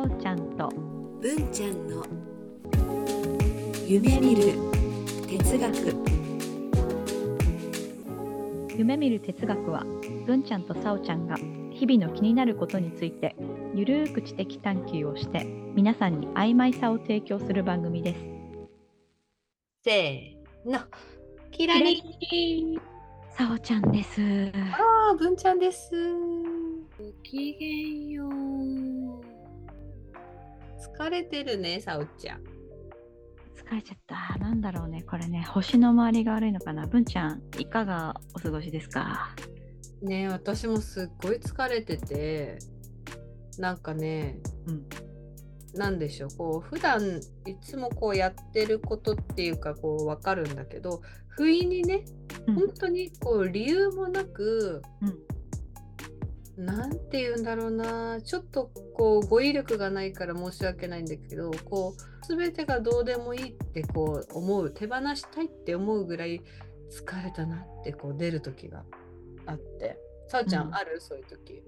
さおちゃんと。文ちゃんの夢見る哲学。夢見る哲学は文ちゃんとさおちゃんが日々の気になることについてゆるーく知的探求をして皆さんに曖昧さを提供する番組です。せーの。キラリ。ンさおちゃんです。あー文ちゃんです。ごきげんよう疲れてるねさおちゃん。疲れちゃった。なんだろうね。これね星の周りが悪いのかな。文ちゃんいかがお過ごしですか？ね私もすっごい疲れててなんかね、うん。なんでしょう。こう普段いつもこうやってることっていうかこう分かるんだけど不意にねうん。本当にこう理由もなくうんなんて言うんだろうな。ちょっとこう語彙力がないから申し訳ないんだけどこう全てがどうでもいいってこう思う手放したいって思うぐらい疲れたなってこう出る時があって。さあちゃん、うん。ある？そういう時。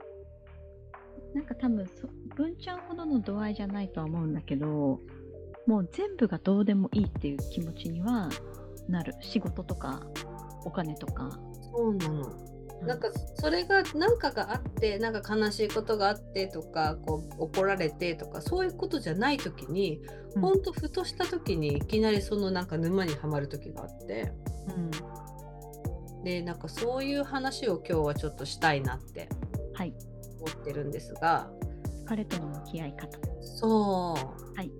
なんか多分そ文ちゃんほどの度合いじゃないとは思うんだけどもう全部がどうでもいいっていう気持ちにはなる。仕事とかお金とか、そうなのなんかそれが何かがあってなんか悲しいことがあってとかこう怒られてとかそういうことじゃない時に、うん。ほんとふとした時にいきなりそのなんか沼にはまる時があって。うん、でなんかそういう話を今日はちょっとしたいなってはい。思ってるんですが。疲れとの向き合い方。そう、はい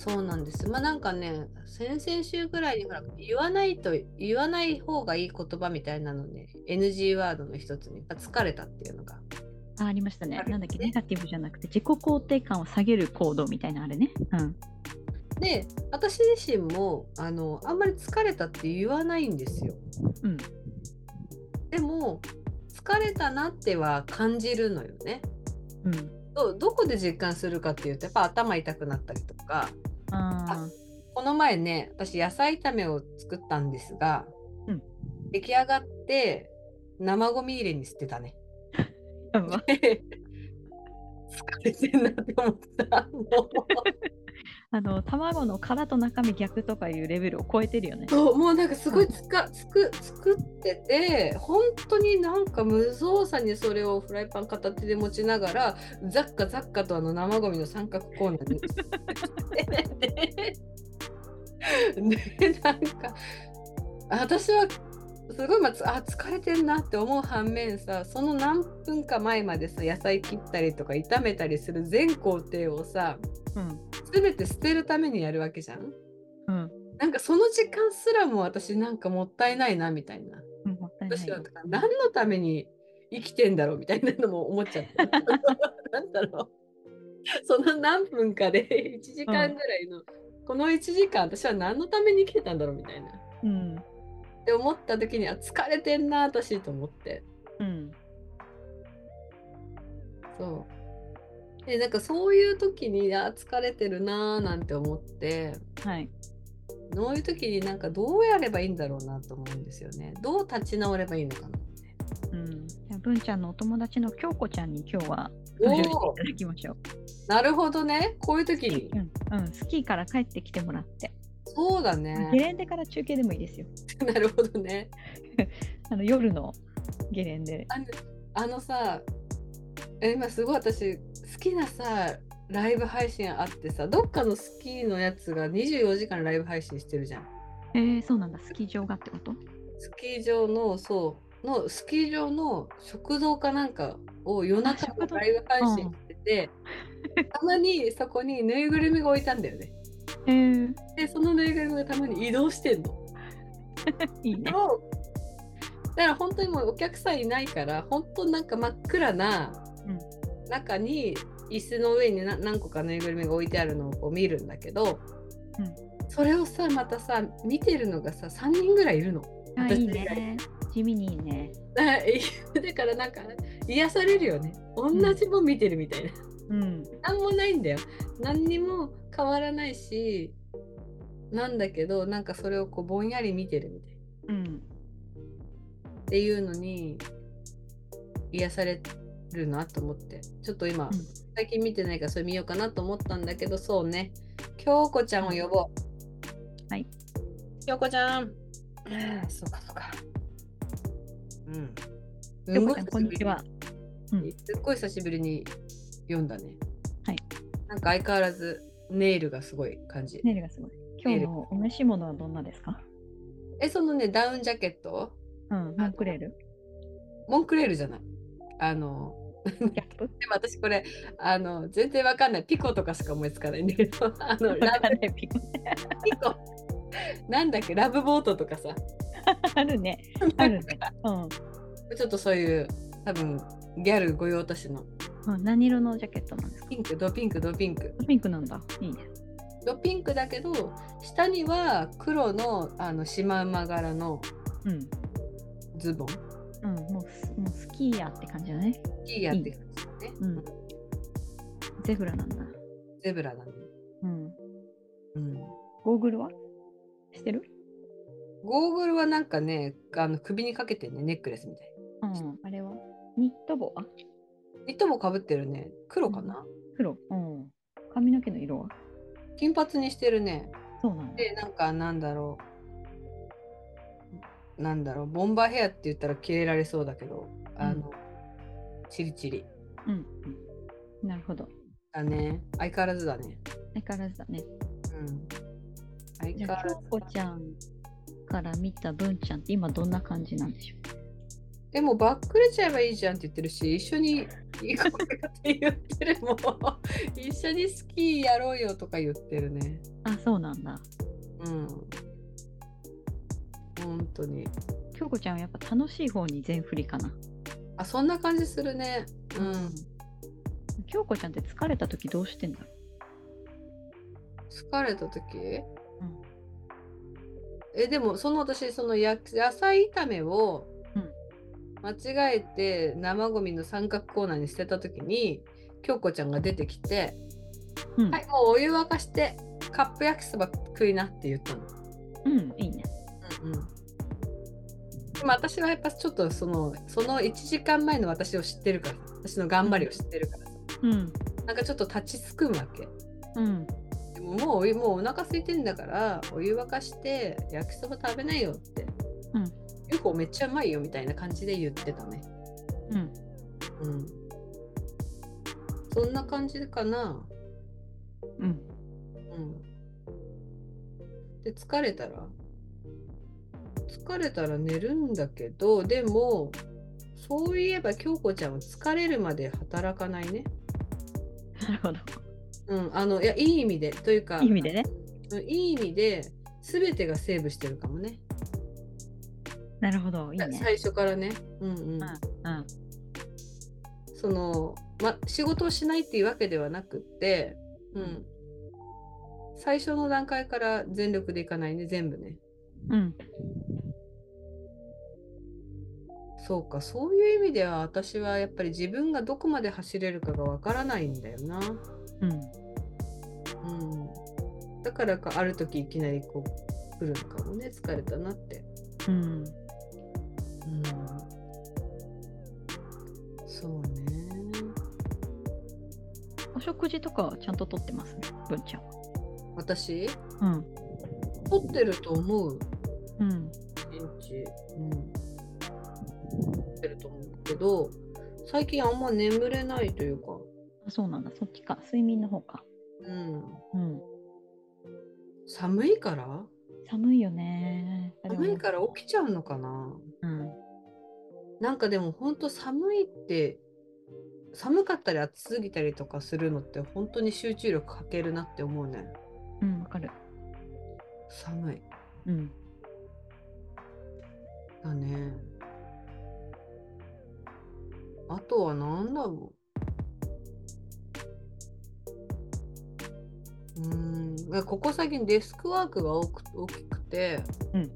そうなんです。まあなんかね先々週ぐらいにほら言わないと言わない方がいい言葉みたいなのね NG ワードの一つに疲れたっていうのが。あありましたね。なんだっけ？ねネガティブじゃなくて自己肯定感を下げる行動みたいなあれね。うん。で私自身もあのあんまり疲れたって言わないんですよ。うん。でも疲れたなっては感じるのよね。うん。どどこで実感するかっていうとやっぱ頭痛くなったりとかあこの前ね私野菜炒めを作ったんですが、うん。出来上がって生ゴミ入れに捨てたね。疲れてんなって思ったあの卵の殻と中身逆とかいうレベルを超えてるよね。そうもうなんかすごいつかつく作ってて本当になんか無造作にそれをフライパン片手で持ちながらザッカザッカとあの生ゴミの三角コーナーに ででなんか私はすごい、まあつ、あ疲れてんなって思う反面さその何分か前までさ野菜切ったりとか炒めたりする全工程をさうん全て捨てるためにやるわけじゃん？うんなんかその時間すらも私なんかもったいないなみたいな。うんもったいない私は何のために生きてんだろうみたいなのも思っちゃって。なんだろう。その何分かで 1時間ぐらいの、この1時間私は何のために生きてたんだろうみたいな。っうんて思った時にあ疲れてんな私と思って。うんそう。でなんかそういう時にあ疲れてるなーなんて思ってはいそういう時になんかどうやればいいんだろうなと思うんですよね。どう立ち直ればいいのかな。うん、じゃあ文ちゃんのお友達の京子ちゃんに今日は登場していただきましょう。なるほどね。こういう時に。うん、うん、スキーから帰ってきてもらって、そうだゲね。レンデから中継でもいいですよ。なるほどね。あの夜のゲレンデ。あのあのさ、え今すごい私好きなさ、ライブ配信あってさ、どっかのスキーのやつが24時間ライブ配信してるじゃん。えー、そうなんだ、スキー場がってこと？スキー場の、そう、のスキー場の食堂かなんかを夜中のライブ配信してて、たまにそこにぬいぐるみが置いたんだよね。えー、で、そのぬいぐるみがたまに移動してんの。いいね。をだから本当にもうお客さんいないから本当なんか真っ暗な中に椅子の上にな何個かぬいぐるみが置いてあるのをこう見るんだけど、うんそれをさまたさ見てるのがさ3人ぐらいいるの。あ、いいね。地味にいいね。だからだからなんか癒されるよね同じもん見てるみたいな。うん。なんもないんだよ。何にも変わらないしなんだけどなんかそれをこうぼんやり見てるみたいな。うん。っていうのに癒されるなと思って。ちょっと今、うん。2最近見てないからそれ見ようかなと思ったんだけどそうね。京子ちゃんを呼ぼう。はい。京子ちゃん。そうかそうか。うん。京子ちゃんこんにちは。うん。すっごい久しぶりに読んだね。はい。なんか相変わらずネイルがすごい感じ。ネイルがすごい。今日のお召し物はどんなですか？えそのねダウンジャケット？うんモンクレール？モンクレールじゃない。あのキャップでも私これあの全然わかんない。ピコとかしか思いつかないんだけど。あのラブピコ。ピコなんだっけ？ラブボートとかさ。あるね。あるね。うん。ちょっとそういう多分ギャル御用達の。うん。何色のジャケットなんですか？ピンク。ドピンク。ドピンク。ピンクなんだ。いいね。ドピンクだけど下には黒のあのシマウマ柄のうん。ズボン。うん。もうスもうスキーヤーって感じだね。いいやって感じだね、うん。ゼブラなんだ。ゼブラだね、うん。うん、ゴーグルは？してる？ゴーグルはなんかねあの首にかけてねネックレスみたい。うん。あれは？ニット帽？あニットもかぶってるね。黒かな、黒。うん。髪の毛の色は？金髪にしてるね。そうなんだ。でなんかなんだろう。なんだろう。ボンバーヘアって言ったら切れられそうだけどあの、チリチリ。うん。うんなるほど。だね。相変わらずだね。相変わらずだね。うん。相じゃあ変わらず京子ちゃんから見た文ちゃんって今どんな感じなんでしょでもバックれちゃえばいいじゃんって言ってるし一緒に行こうよって言ってるもん。一緒にスキーやろうよとか言ってるね。うあそうなんだ。うん。本当に。京子ちゃんはやっぱ楽しい方に全振りかなあそんな感じするね。うん。京子ちゃんって疲れた時どうしてんだろ疲れた時、えでもその私そのや野菜炒めをうん。間違えて生ゴミの三角コーナーに捨てた時に京子ちゃんが出てきてう、うん。はいもうお湯沸かしてカップ焼きそば食いなって言ったの。うん、いいね。うんうんでも私はやっぱちょっとそのその1時間前の私を知ってるから私の頑張りを知ってるからさうんなんかちょっと立ちすくむわけ。うんでももうお湯もうお腹空いてんだからお湯沸かして焼きそば食べないよって。うん。UFO めっちゃうまいよみたいな感じで言ってたね。うんうん。そんな感じかな。うんうん。で疲れたら疲れたら寝るんだけどでもそういえば京子ちゃんは疲れるまで働かないね。なるほどうん、あのいやいい意味でというかいい意味でねうんいい意味で全てがセーブしてるかもね。なるほどいいね最初からね。うんうん。うんうんその、ま、仕事をしないっていうわけではなくって、うん。最初の段階から全力でいかないね、全部ね。うんそうか、そういう意味では私はやっぱり自分がどこまで走れるかがわからないんだよな。うんうん。だからかある時いきなりこう来るのかもね、疲れたなって。うんうん。そうね。お食事とかはちゃんととってます文ちゃんは私、うん取ってると思う。うん一日。うん。取ってると思うけど、最近あんま眠れないというか、あそうなんだ。そっちか。睡眠の方か。うん。うん。寒いから？寒いよね。寒いから起きちゃうのかな？うん。なんかでも本当寒いって寒かったり暑すぎたりとかするのって本当に集中力かけるなって思うね。うんわかる。寒い。うん。だねあとは何だろう。うーん。ここ最近デスクワークが多く大きくて、うん。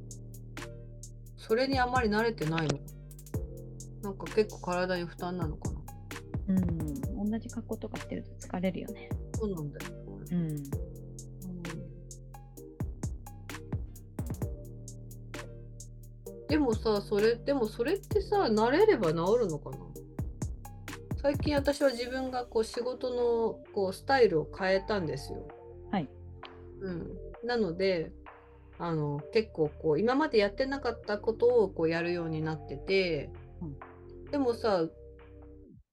それにあんまり慣れてないの。なんか結構体に負担なのかな。うん。同じ格好とかしてると疲れるよね。そうなんだよね。うん。でもさそれでもそれってさ慣れれば治るのかな？最近私は自分がこう仕事のこうスタイルを変えたんですよ。はい。うん、なのであの結構こう今までやってなかったことをこうやるようになってて、でもさ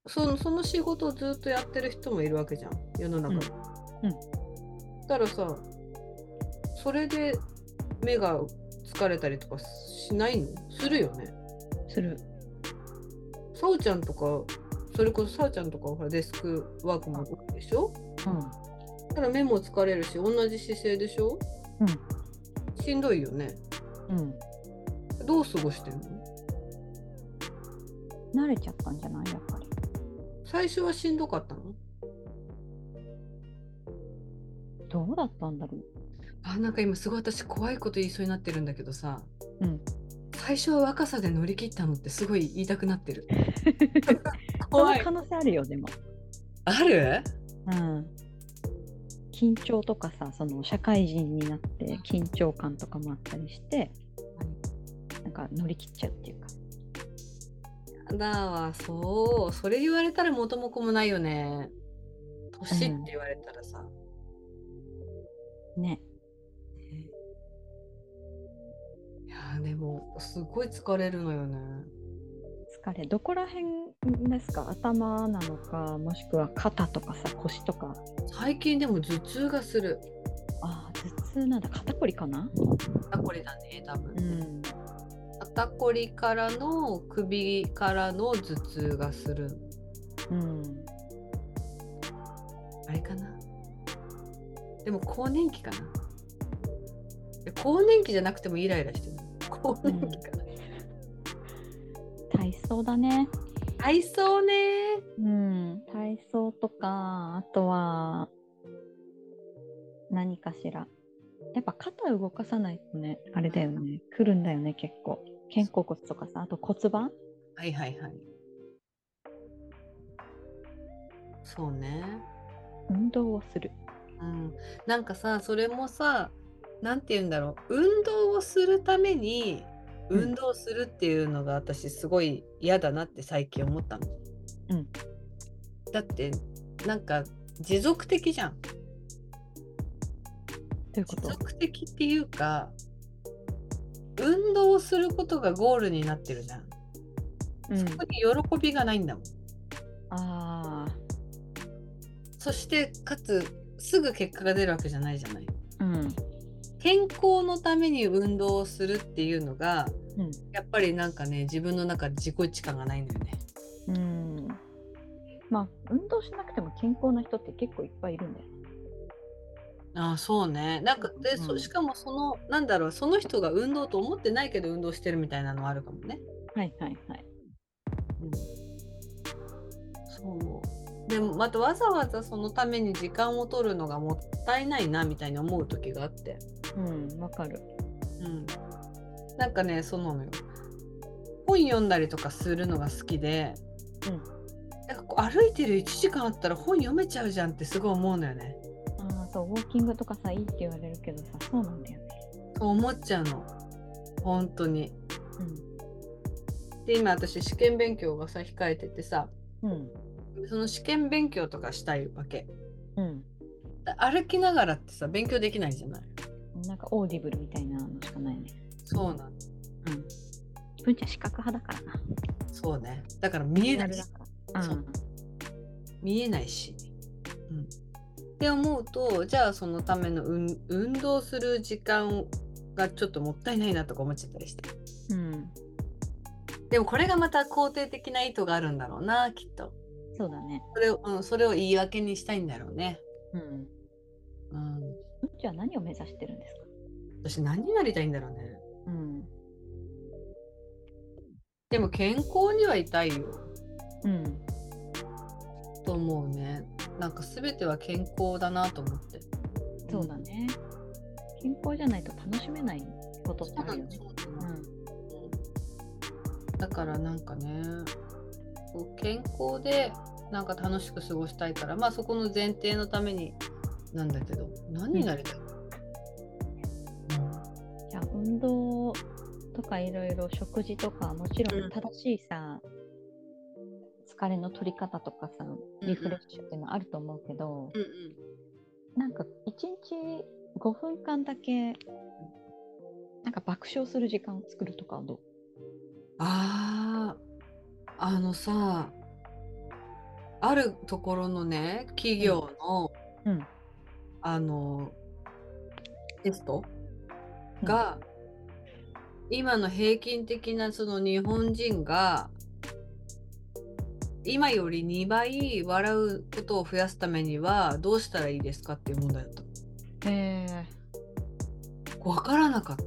そのその仕事をずっとやってる人もいるわけじゃん世の中に。うんうんだからさそれで目が疲れたりとかしないの？するよね。する。さおちゃんとかそれこそさおちゃんとかはほらデスクワークも多いでしょ？うん。だから目も疲れるし同じ姿勢でしょ？しんどいよね。うん。うん。どう過ごしてんの？慣れちゃったんじゃない？やっぱり。最初はしんどかったの？どうだったんだろう。あなんか今すごい私怖いこと言いそうになってるんだけどさうん。最初は若さで乗り切ったのってすごい言いたくなってる。そ 怖いの可能性あるよ、でも。ある？うん。緊張とかさ、その社会人になって緊張感とかもあったりして、なんか乗り切っちゃうっていうか。だわそうそれ言われたら元も子もないよね。年って言われたらさ。ね。いやでもすごい疲れるのよね。疲れ、どこら辺ですか？頭なのか、もしくは肩とかさ、腰とか？最近でも頭痛がする。ああ、頭痛なんだ。肩こりかな？肩こりだね多分。うん。肩こりからの首からの頭痛がする。うん。あれかな？でも更年期かな？え更年期じゃなくてもイライラしてる。更年期かな、体操だね。体操ねうん。体操とか、あとは、何かしら。やっぱ肩動かさないとね、あれだよね。来るんだよね、結構。肩甲骨とかさ、あと骨盤はいはいはい。そうね。運動をする。うん。なんかさ、それもさ、なんて言うんだろう。運動をするために、うん運動するっていうのが私すごい嫌だなって最近思ったの。うん。だって、なんか持続的じゃん。持続的っていうか運動をすることがゴールになってるじゃん、うん、そこに喜びがないんだもんあそしてかつすぐ結果が出るわけじゃないじゃないあ、うん。健康のために運動をするっていうのがうん。やっぱりなんかね自分の中で自己値感がないのよねうん。まあ、運動しなくても健康な人って結構いっぱいいるんだよね。ああそうねなんかで、そうんしかもそのなんだろうその人が運動と思ってないけど運動してるみたいなのはあるかもねはいはいはい。そうでもまたわざわざそのために時間を取るのがもったいないなみたいに思う時があって、うん、わかる。うん、なんかねそうなのよ本読んだりとかするのが好きで、うんなんかこう歩いてる1時間あったら本読めちゃうじゃんってすごい思うのよねああ、そう、ウォーキングとかさ、いいって言われるけどさ、そうなんだよね。そう思っちゃうの本当にで今私試験勉強がさ控えててさうん。その試験勉強とかしたいわけうん。うん。歩きながらってさ勉強できないじゃないなんかオーディブルみたいなのしかないね。そうなのうん。文ちゃん資格派だからな。そうねだから見えないリアルだから。そう見えないし、うん、って思うとじゃあそのための運運動する時間がちょっともったいないなとか思っちゃったりしてうん。うん。でもこれがまた肯定的な意図があるんだろうなきっとそうだね。それを,、うん、それを言い訳にしたいんだろうね、うん。うん、文ちゃんは何を目指してるんですか？私何になりたいんだろうねうん。でも健康にはいたいようん。と思うねなんか全ては健康だなと思ってそうだね。健康じゃないと楽しめないことってあるよね。だからなんかね健康でなんか楽しく過ごしたいからまあそこの前提のためになんだけど何になりたい、うん。じゃあ運動とかいろいろ食事とかもちろうん。ん正しいさ、疲れの取り方とかさリフレッシュっていうのはあると思うけど、うんうん。なんか1日5分間だけなんか爆笑する時間を作るとかはどう？あああのさあるところのね企業の、うんあのテスト？が、今の平均的なその日本人が今より2倍笑うことを増やすためにはどうしたらいいですかっていう問題だった。え分からなかった。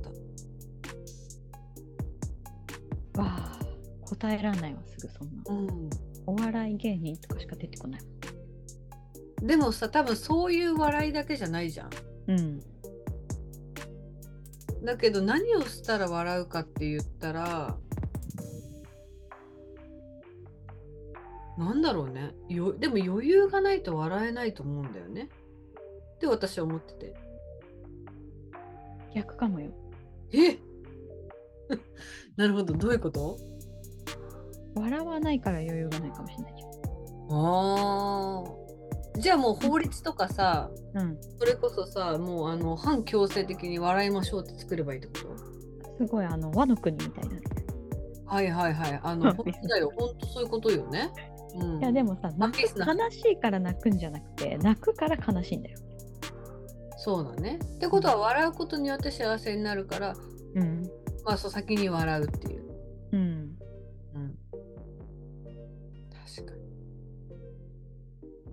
ー、わあ答えらんないわすぐそんな。うん。お笑い芸人とかしか出てこないでもさ多分そういう笑いだけじゃないじゃん。うん。だけど何をしたら笑うかって言ったらなんだろうね。よでも余裕がないと笑えないと思うんだよね。って私は思ってて。逆かもよ。え？なるほど。どういうこと？笑わないから余裕がないかもしれないじあーじゃあもう法律とかさうん。それこそさもうあの反強制的に笑いましょうって作ればいいってこと？すごいあの和の国みたいな、はいはいはい。あの本当だよ。本当そういうことよね、うん、いやでもさ悲しいから泣くんじゃなくて泣くから悲しいんだよ。そうだね。ってことは笑うことによって幸せになるから、うん。まあそう先に笑うっていう。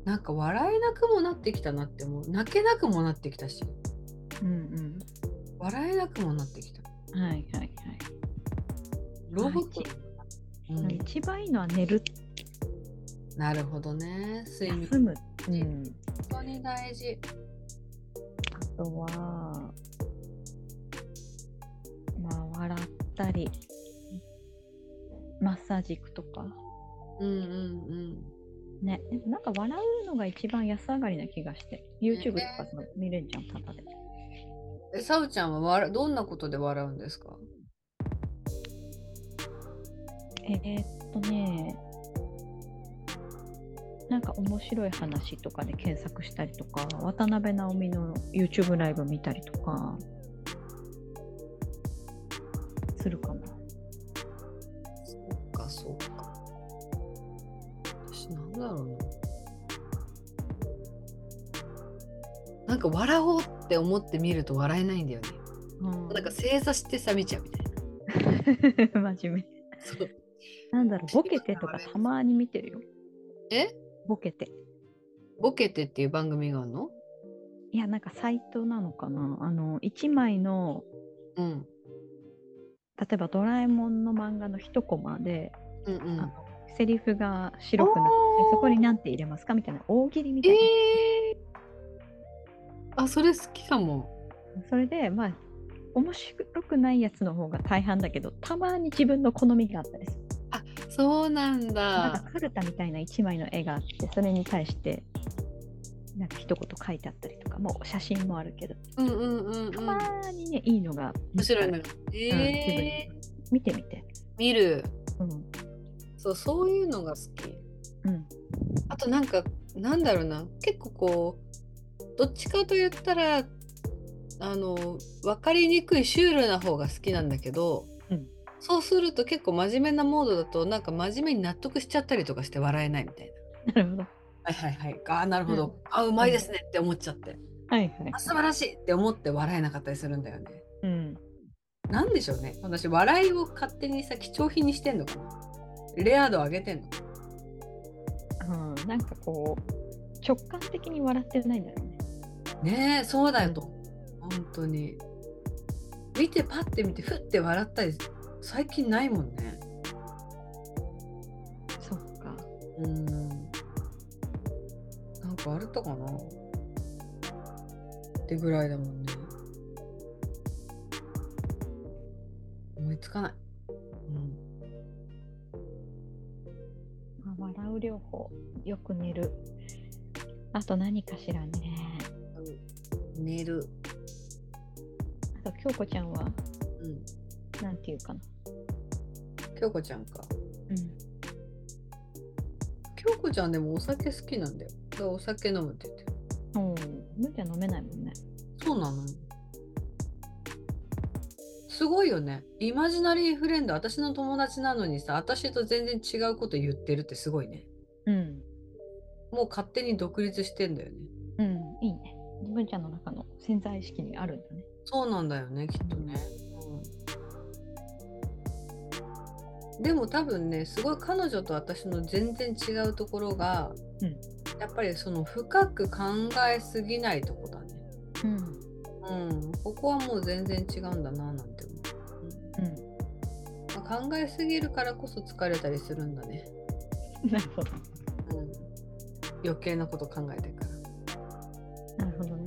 なんか笑えなくもなってきたなって思う。泣けなくもなってきたし、うん笑えなくもなってきた。うんはいはいはいロボット、うん、一番いいのは寝るなるほどね。睡眠。休む、うん、本当に大事。あとはまあ笑ったりマッサージ行くとかうんうんうん。ね。でもなんか笑うのが一番安上がりな気がして。YouTube とかさ見れんじゃんただで。え、さうちゃんは笑どんなことで笑うんですか？えー、っとね。なんか面白い話とかで検索したりとか渡辺直美の YouTube ライブ見たりとかするかもか笑おうって思って見ると笑えないんだよね。うん。なんか正座してさ見ちゃうみたいな。真面目。そう。なんだろうボケてとかたまに見てるよ。え？ボケて。ボケてっていう番組があるの？いやなんかサイトなのかな。あの1枚のうん。例えばドラえもんの漫画の一コマで、うんうん。あのセリフが白くなってそこに何て入れますかみたいな大喜利みたえいな、ー、あ、それ好きかも。それでまあ面白くないやつの方が大半だけどたまに自分の好みがあったりするそうなんなんかだ。カルタみたいな1枚の絵があってそれに対してなんか一言書いてあったりとかもう写真もあるけどうんうんうんうん。たまにねいいのが面白いのえー、見てみて見る。うんそう、そういうのが好き。うんあとなんかなんだろうな結構こうどっちかと言ったらあの分かりにくいシュールな方が好きなんだけど、うんそうすると結構真面目なモードだとなんか真面目に納得しちゃったりとかして笑えないみたいな。なるほどはいはいはい。ああなるほど。うんあうまいですねって思っちゃって。はいはいあ素晴らしいって思って笑えなかったりするんだよね。うんなんでしょうね。私笑いを勝手にさ貴重品にしてんのかな。レア度上げてんの。うん、なんかこう直感的に笑ってないんだろうね。ねえそうだよと、本当に見てパッて見てふって笑ったり最近ないもんねそっか。うんなんかあるったかなってぐらいだもんね思いつかない、うん、まあ笑う療法、よく寝る。あと何かしらね。寝るあと京子ちゃんは、うんなんていうかな。京子ちゃんかうん。こちゃんでもお酒好きなんだよ。だからお酒飲むって言ってる。おお、むーちゃん飲めないもんね。そうなのすごいよね。イマジナリーフレンド、私の友達なのにさ、私と全然違うこと言ってるってすごいね。うん。もう勝手に独立してんだよね。うん、いいね。むーちゃんの中の潜在意識にあるんだね。そうなんだよね、きっとね。うん、でも多分ね、すごい彼女と私の全然違うところが、うんやっぱりその深く考えすぎないとこだね。うん。うん、ここはもう全然違うんだななんて思う。うん。うんまあ、考えすぎるからこそ疲れたりするんだね。なるほど。うん、余計なこと考えてるから。なるほど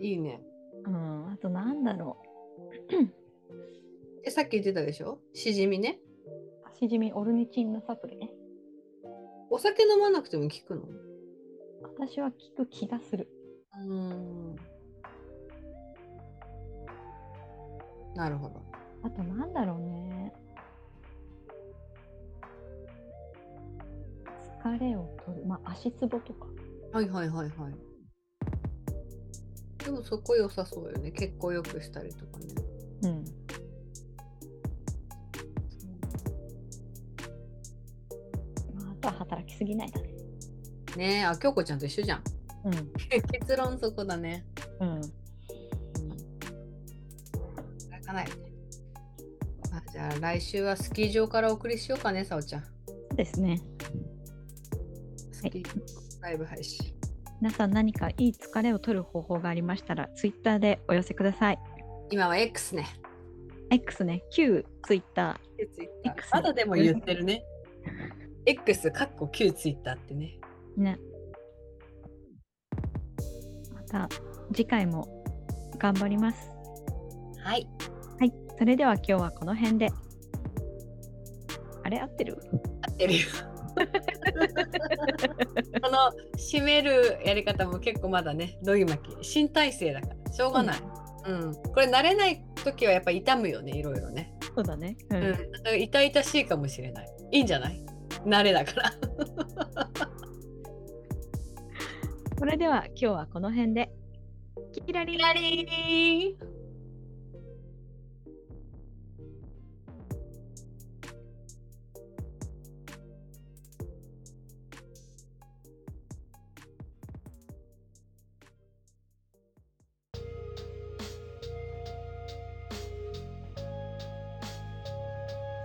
いいね。うん。あとなんだろえ、さっき言ってたでしょ？しじみね。う。しじみオルニチンのサプリね。お酒飲まなくても効くの？私は効く気がする。うん。なるほど。あとなんだろうね。疲れを取る。まあ足つぼとか。はいはいはいはい。でもそこ良さそうよね。血行良くしたりとかね。うん。まあ、あとは働きすぎないだね。ねえ、あ、京子ちゃんと一緒じゃん。うん。結論そこだね。うん。働かないあ、じゃあ来週はスキー場からお送りしようかね、さおちゃん。そうですね。スキーライブ配信。皆さん何かいい疲れを取る方法がありましたら、ツイッターでお寄せください。今は X ね。X ね、旧ツイッタ X まだでも言ってるね。X かっこ旧ツイッターってね。ーね。また次回も頑張ります。はい。はい、それでは今日はこの辺で。あれ？合ってる？合ってるよ。この締めるやり方も結構まだね、どぎまき。新体制だから、しょうがない。うん。これ慣れない時はやっぱ痛むよね、いろいろね。そうだね。ううん。だから痛々しいかもしれない。いいんじゃない？慣れだから。それでは今日はこの辺で。キラリンラリー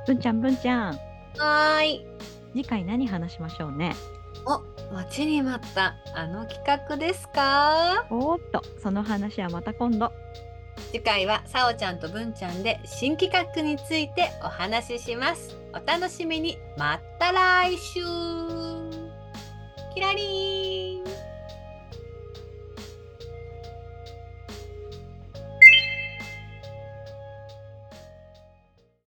ぶんちゃんぶんちゃん。はーい。次回何話しましょうね？お、待ちに待ったあの企画ですか？おーっと、その話はまた今度。次回はさおちゃんとぶんちゃんで新企画についてお話しします。お楽しみに。また来週。キラリーン。